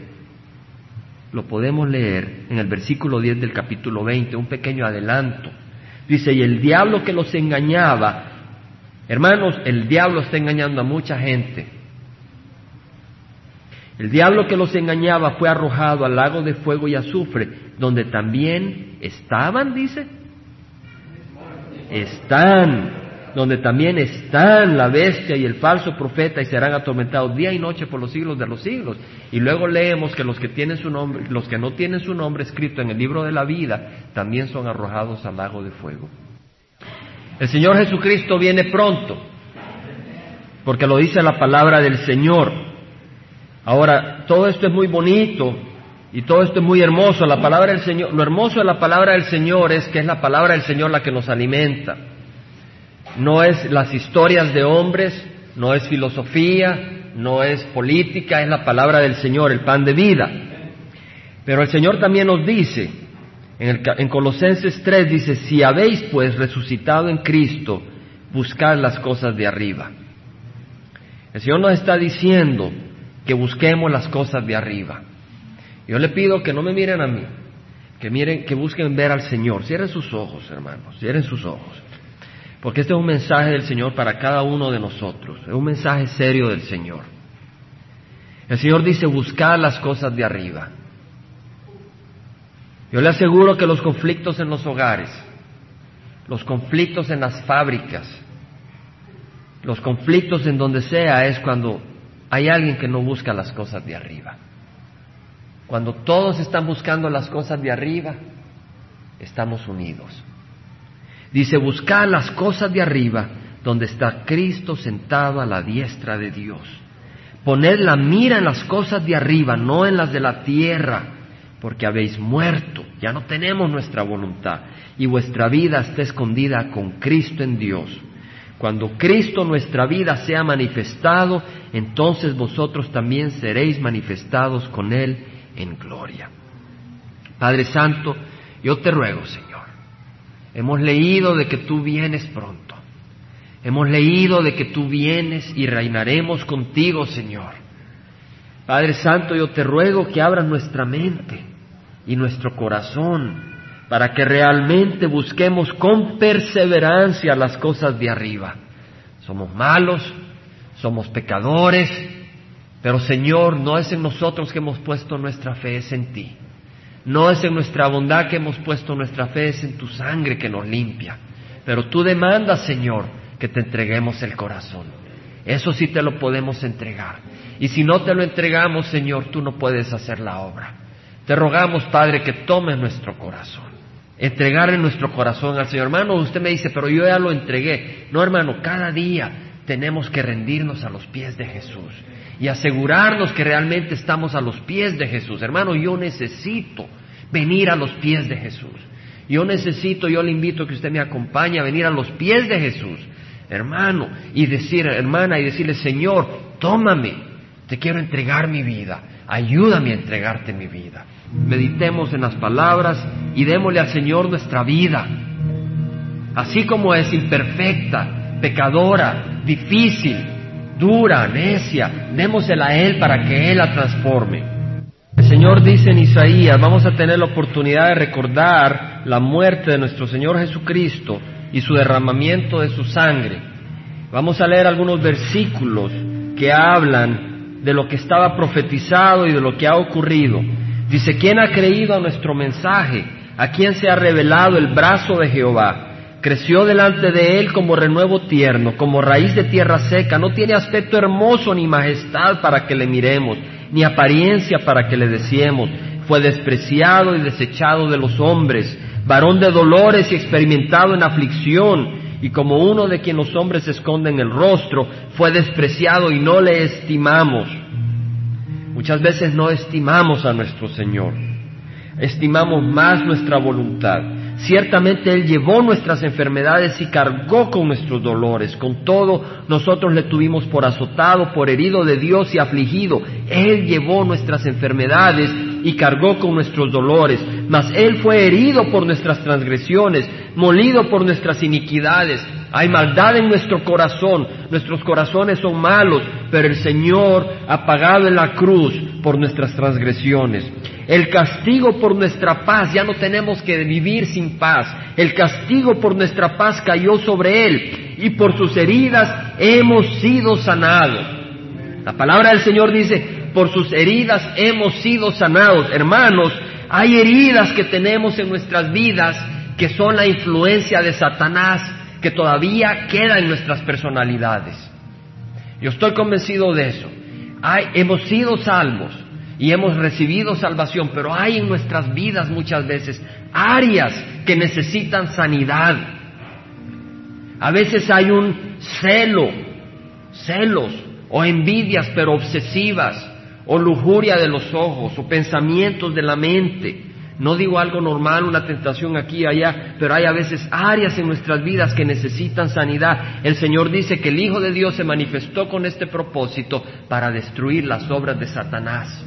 lo podemos leer en el versículo 10 del capítulo 20, un pequeño adelanto. Dice, y el diablo que los engañaba, hermanos, el diablo está engañando a mucha gente el diablo que los engañaba fue arrojado al lago de fuego y azufre, donde también estaban, dice. Están, donde también están la bestia y el falso profeta y serán atormentados día y noche por los siglos de los siglos. Y luego leemos que los que tienen su nombre, los que no tienen su nombre escrito en el libro de la vida, también son arrojados al lago de fuego. El Señor Jesucristo viene pronto, porque lo dice la palabra del Señor. Ahora, todo esto es muy bonito y todo esto es muy hermoso. La palabra del Señor, lo hermoso de la palabra del Señor es que es la palabra del Señor la que nos alimenta. No es las historias de hombres, no es filosofía, no es política, es la palabra del Señor, el pan de vida. Pero el Señor también nos dice, en, en, Colosenses 3 dice, si habéis pues resucitado en Cristo, buscad las cosas de arriba. El Señor nos está diciendo que busquemos las cosas de arriba. Yo le pido que no me miren a mí, que miren, que busquen ver al Señor. Cierren sus ojos, hermanos, cierren sus ojos. Porque este es un mensaje del Señor para cada uno de nosotros. Es un mensaje serio del Señor. El Señor dice, buscar las cosas de arriba. Yo le aseguro que los conflictos en los hogares, los conflictos en las fábricas, los conflictos en donde sea es cuando hay alguien que no busca las cosas de arriba. Cuando todos están buscando las cosas de arriba, estamos unidos. Dice, buscar las cosas de arriba, donde está Cristo sentado a la diestra de Dios. Poned la mira en las cosas de arriba, no en las de la tierra, porque habéis muerto, ya no tenemos nuestra voluntad, y vuestra vida está escondida con Cristo en Dios. Cuando Cristo nuestra vida sea manifestado, entonces vosotros también seréis manifestados con Él en gloria. Padre Santo, yo te ruego, Señor Hemos leído de que tú vienes pronto. Hemos leído de que tú vienes y reinaremos contigo, Señor. Padre Santo, yo te ruego que abras nuestra mente y nuestro corazón para que realmente busquemos con perseverancia las cosas de arriba. Somos malos, somos pecadores, pero Señor, no es en nosotros que hemos puesto nuestra fe, es en ti. No es en nuestra bondad que hemos puesto nuestra fe, es en tu sangre que nos limpia. Pero tú demandas, Señor, que te entreguemos el corazón. Eso sí te lo podemos entregar. Y si no te lo entregamos, Señor, tú no puedes hacer la obra. Te rogamos, Padre, que tomes nuestro corazón. Entregar en nuestro corazón al Señor. Hermano, usted me dice, pero yo ya lo entregué. No, hermano, cada día tenemos que rendirnos a los pies de Jesús y asegurarnos que realmente estamos a los pies de Jesús. Hermano, yo necesito venir a los pies de Jesús. Yo necesito, yo le invito a que usted me acompañe a venir a los pies de Jesús, hermano, y decir, hermana, y decirle, Señor, tómame, te quiero entregar mi vida, ayúdame a entregarte mi vida. Meditemos en las palabras y démosle al Señor nuestra vida, así como es imperfecta, pecadora, difícil, dura, necia, démosela a Él para que Él la transforme. El Señor dice en Isaías, vamos a tener la oportunidad de recordar la muerte de nuestro Señor Jesucristo y su derramamiento de su sangre. Vamos a leer algunos versículos que hablan de lo que estaba profetizado y de lo que ha ocurrido. Dice, ¿quién ha creído a nuestro mensaje? ¿A quién se ha revelado el brazo de Jehová? Creció delante de él como renuevo tierno, como raíz de tierra seca. No tiene aspecto hermoso ni majestad para que le miremos, ni apariencia para que le deseemos. Fue despreciado y desechado de los hombres, varón de dolores y experimentado en aflicción. Y como uno de quien los hombres esconden el rostro, fue despreciado y no le estimamos. Muchas veces no estimamos a nuestro Señor. Estimamos más nuestra voluntad. Ciertamente Él llevó nuestras enfermedades y cargó con nuestros dolores. Con todo, nosotros le tuvimos por azotado, por herido de Dios y afligido. Él llevó nuestras enfermedades y cargó con nuestros dolores. Mas Él fue herido por nuestras transgresiones, molido por nuestras iniquidades. Hay maldad en nuestro corazón, nuestros corazones son malos, pero el Señor ha pagado en la cruz por nuestras transgresiones. El castigo por nuestra paz, ya no tenemos que vivir sin paz. El castigo por nuestra paz cayó sobre Él y por sus heridas hemos sido sanados. La palabra del Señor dice, por sus heridas hemos sido sanados. Hermanos, hay heridas que tenemos en nuestras vidas que son la influencia de Satanás que todavía queda en nuestras personalidades. Yo estoy convencido de eso. Hay, hemos sido salvos, y hemos recibido salvación, pero hay en nuestras vidas muchas veces áreas que necesitan sanidad. A veces hay un celo, celos o envidias pero obsesivas o lujuria de los ojos o pensamientos de la mente. No digo algo normal, una tentación aquí y allá, pero hay a veces áreas en nuestras vidas que necesitan sanidad. El Señor dice que el Hijo de Dios se manifestó con este propósito para destruir las obras de Satanás.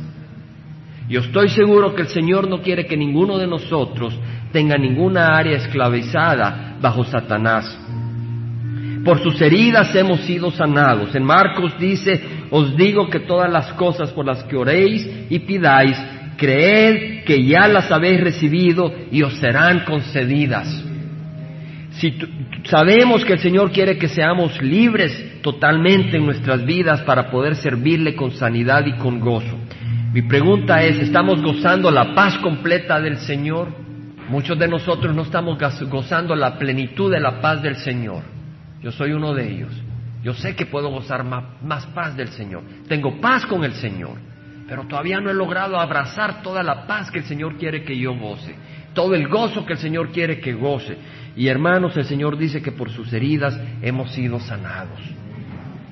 Yo estoy seguro que el Señor no quiere que ninguno de nosotros tenga ninguna área esclavizada bajo Satanás. Por sus heridas hemos sido sanados. En Marcos dice, os digo que todas las cosas por las que oréis y pidáis, creed que ya las habéis recibido y os serán concedidas. Si sabemos que el Señor quiere que seamos libres totalmente en nuestras vidas para poder servirle con sanidad y con gozo. Mi pregunta es, ¿estamos gozando la paz completa del Señor? Muchos de nosotros no estamos gozando la plenitud de la paz del Señor. Yo soy uno de ellos. Yo sé que puedo gozar más, paz del Señor. Tengo paz con el Señor, pero todavía no he logrado abrazar toda la paz que el Señor quiere que yo goce, todo el gozo que el Señor quiere que goce. Y hermanos, el Señor dice que por sus heridas hemos sido sanados.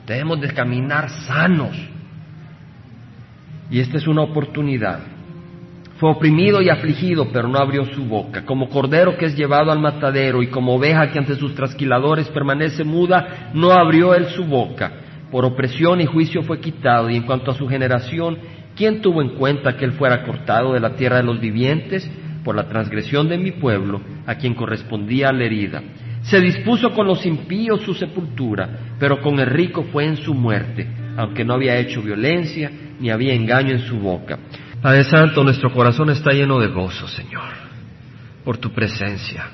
Debemos de caminar sanos. Y esta es una oportunidad. Fue oprimido y afligido, pero no abrió su boca. Como cordero que es llevado al matadero y como oveja que ante sus trasquiladores permanece muda, no abrió él su boca. Por opresión y juicio fue quitado. Y en cuanto a su generación, ¿quién tuvo en cuenta que él fuera cortado de la tierra de los vivientes? Por la transgresión de mi pueblo, a quien correspondía la herida. Se dispuso con los impíos su sepultura, pero con el rico fue en su muerte, aunque no había hecho violencia ni había engaño en su boca. Padre Santo, nuestro corazón está lleno de gozo, Señor, por tu presencia.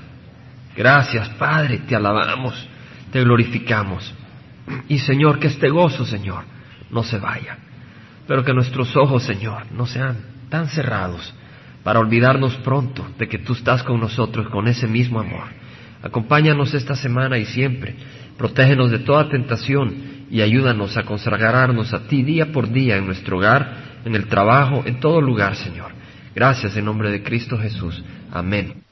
Gracias, Padre, te alabamos, te glorificamos. Y Señor, que este gozo, Señor, no se vaya, pero que nuestros ojos, Señor, no sean tan cerrados para olvidarnos pronto de que tú estás con nosotros con ese mismo amor. Acompáñanos esta semana y siempre. Protégenos de toda tentación y ayúdanos a consagrarnos a ti día por día en nuestro hogar en el trabajo, en todo lugar, Señor. Gracias en nombre de Cristo Jesús. Amén.